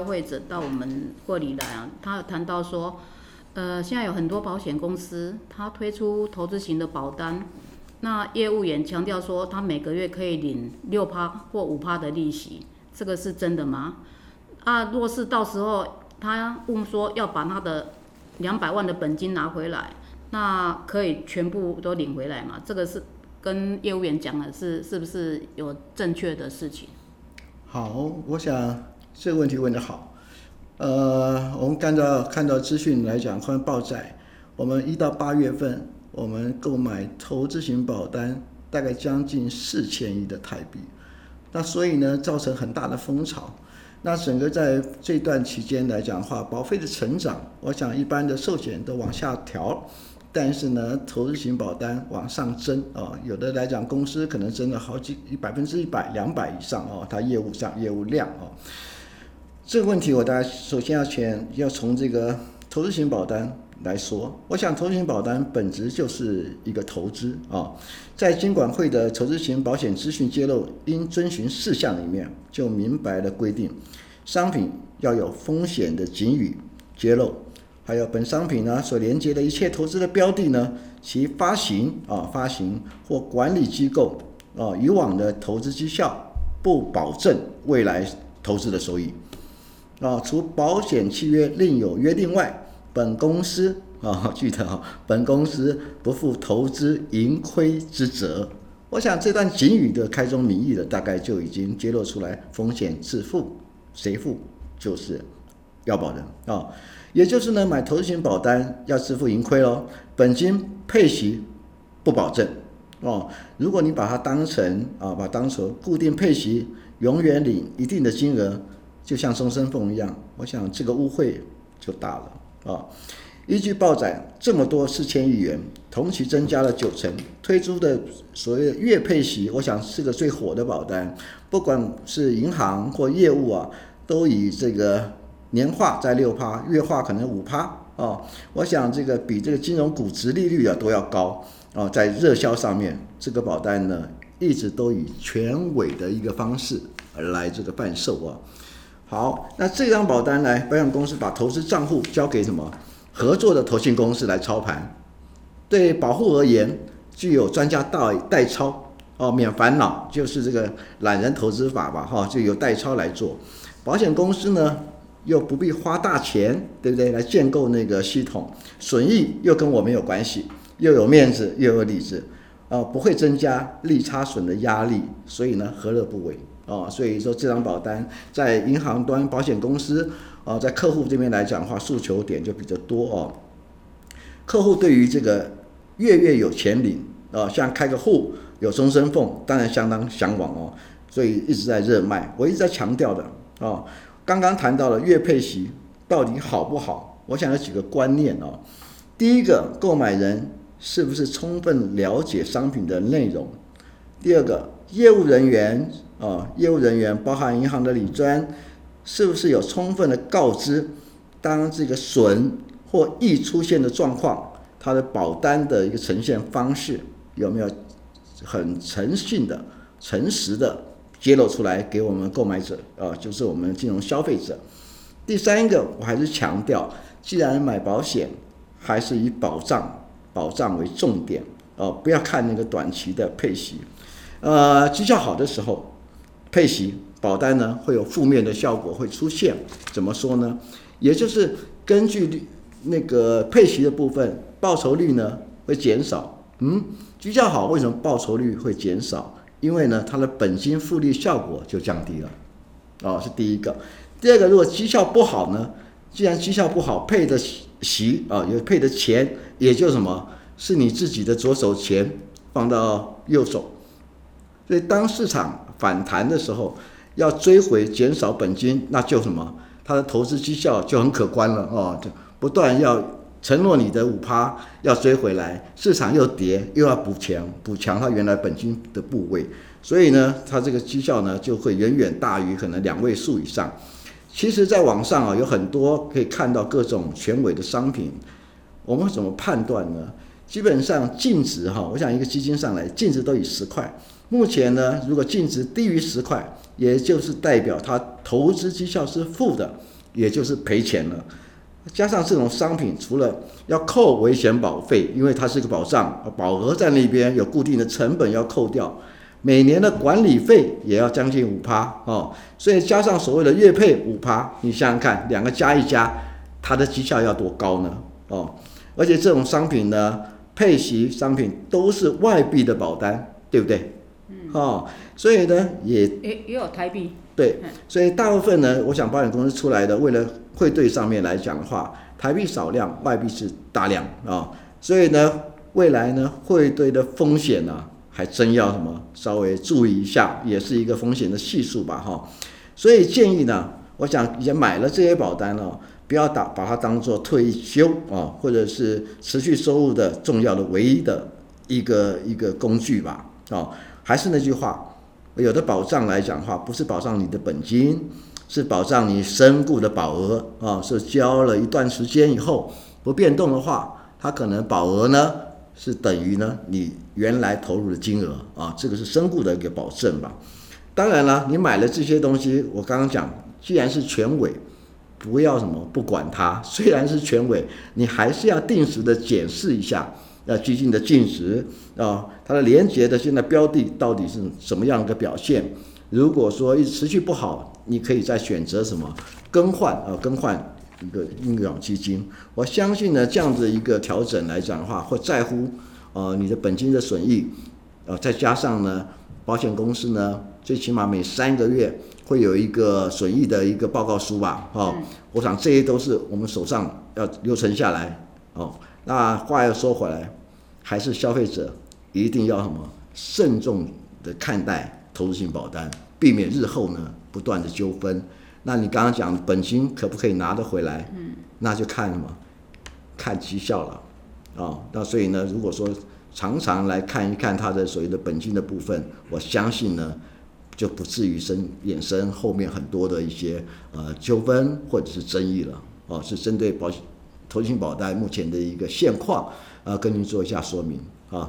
消费者到我们会里来啊，他有谈到说，呃，现在有很多保险公司，他推出投资型的保单，那业务员强调说，他每个月可以领六趴或五趴的利息，这个是真的吗？啊，若是到时候他问说要把他的两百万的本金拿回来，那可以全部都领回来吗？这个是跟业务员讲的是是不是有正确的事情？好，我想这个问题问得好。呃，我们看到看到资讯来讲，关于报载，我们一到八月份，我们购买投资型保单大概将近四千亿的台币，那所以呢，造成很大的风潮。那整个在这段期间来讲的话，保费的成长，我想一般的寿险都往下调，但是呢，投资型保单往上增啊，有的来讲公司可能增了好几百分之一百、两百以上哦，它业务上业务量哦。这个问题我大家首先要先要从这个投资型保单来说，我想投资型保单本质就是一个投资啊，在金管会的投资型保险资讯揭露应遵循事项里面就明白的规定，商品要有风险的警语揭露，还有本商品呢所连接的一切投资的标的呢，其发行啊发行或管理机构啊以往的投资绩效不保证未来投资的收益。啊，除保险契约另有约定外。本公司啊，记得啊，本公司不负投资盈亏之责。我想这段警语的开宗明义的，大概就已经揭露出来，风险自负，谁负就是要保人啊。也就是呢，买投资型保单要自负盈亏喽，本金配息不保证哦。如果你把它当成啊，把当成固定配息，永远领一定的金额，就像终身俸一样，我想这个误会就大了。啊，依据报载这么多四千亿元，同期增加了九成，推出的所谓的月配息，我想是个最火的保单，不管是银行或业务啊，都以这个年化在六趴，月化可能五趴啊，我想这个比这个金融股值利率啊都要高啊，在热销上面，这个保单呢一直都以全尾的一个方式而来这个贩售啊。好，那这张保单来，保险公司把投资账户交给什么合作的投信公司来操盘，对保护而言，具有专家代代操哦，免烦恼，就是这个懒人投资法吧，哈，就由代操来做。保险公司呢，又不必花大钱，对不对？来建构那个系统，损益又跟我没有关系，又有面子又有里子，啊，不会增加利差损的压力，所以呢，何乐不为？哦，所以说这张保单在银行端、保险公司啊，在客户这边来讲的话，诉求点就比较多哦。客户对于这个月月有钱领啊，像开个户有终身俸，当然相当向往哦，所以一直在热卖。我一直在强调的啊，刚刚谈到了月配息到底好不好？我想有几个观念哦。第一个，购买人是不是充分了解商品的内容？第二个，业务人员。啊，业务人员包含银行的理专，是不是有充分的告知，当这个损或易出现的状况，它的保单的一个呈现方式有没有很诚信的、诚实的揭露出来给我们购买者啊，就是我们金融消费者。第三个，我还是强调，既然买保险，还是以保障、保障为重点哦，不要看那个短期的配息，呃，绩效好的时候。配息保单呢，会有负面的效果会出现，怎么说呢？也就是根据那个配息的部分，报酬率呢会减少。嗯，绩效好，为什么报酬率会减少？因为呢，它的本金复利效果就降低了。哦，是第一个。第二个，如果绩效不好呢？既然绩效不好，配的息啊，也配的钱，也就什么，是你自己的左手钱放到右手。所以当市场反弹的时候，要追回减少本金，那就什么？它的投资绩效就很可观了哦，就不断要承诺你的五趴要追回来，市场又跌又要补强，补强它原来本金的部位，所以呢，它这个绩效呢就会远远大于可能两位数以上。其实，在网上啊有很多可以看到各种权威的商品，我们怎么判断呢？基本上净值哈，我想一个基金上来净值都以十块。目前呢，如果净值低于十块，也就是代表它投资绩效是负的，也就是赔钱了。加上这种商品，除了要扣危险保费，因为它是一个保障，保额在那边有固定的成本要扣掉，每年的管理费也要将近五趴哦，所以加上所谓的月配五趴，你想想看，两个加一加，它的绩效要多高呢？哦，而且这种商品呢，配息商品都是外币的保单，对不对？嗯。哦，所以呢，也也也有台币。对，所以大部分呢，我想保险公司出来的，为了汇兑上面来讲的话，台币少量，外币是大量啊、哦，所以呢，未来呢，汇兑的风险呢、啊，还真要什么稍微注意一下，也是一个风险的系数吧，哈、哦。所以建议呢，我想也买了这些保单哦，不要打把它当做退休啊、或者是持续收入的重要的唯一的一个一个工具吧，啊，还是那句话。有的保障来讲的话，不是保障你的本金，是保障你身故的保额啊。是交了一段时间以后不变动的话，它可能保额呢是等于呢你原来投入的金额啊。这个是身故的一个保证吧。当然了，你买了这些东西，我刚刚讲，既然是全委，不要什么不管它。虽然是全委，你还是要定时的检视一下。要基金的净值啊，它的连结的现在标的到底是什么样的表现？如果说一直持续不好，你可以再选择什么更换啊，更换一个应用基金。我相信呢，这样子一个调整来讲的话，会在乎呃你的本金的损益，呃再加上呢，保险公司呢最起码每三个月会有一个损益的一个报告书吧，哦，我想这些都是我们手上要留存下来哦。那话又说回来，还是消费者一定要什么慎重的看待投资性保单，避免日后呢不断的纠纷。那你刚刚讲本金可不可以拿得回来？嗯，那就看什么，看绩效了。哦，那所以呢，如果说常常来看一看它的所谓的本金的部分，我相信呢，就不至于生衍生后面很多的一些呃纠纷或者是争议了。哦，是针对保险。投信保单目前的一个现况，呃，跟您做一下说明啊。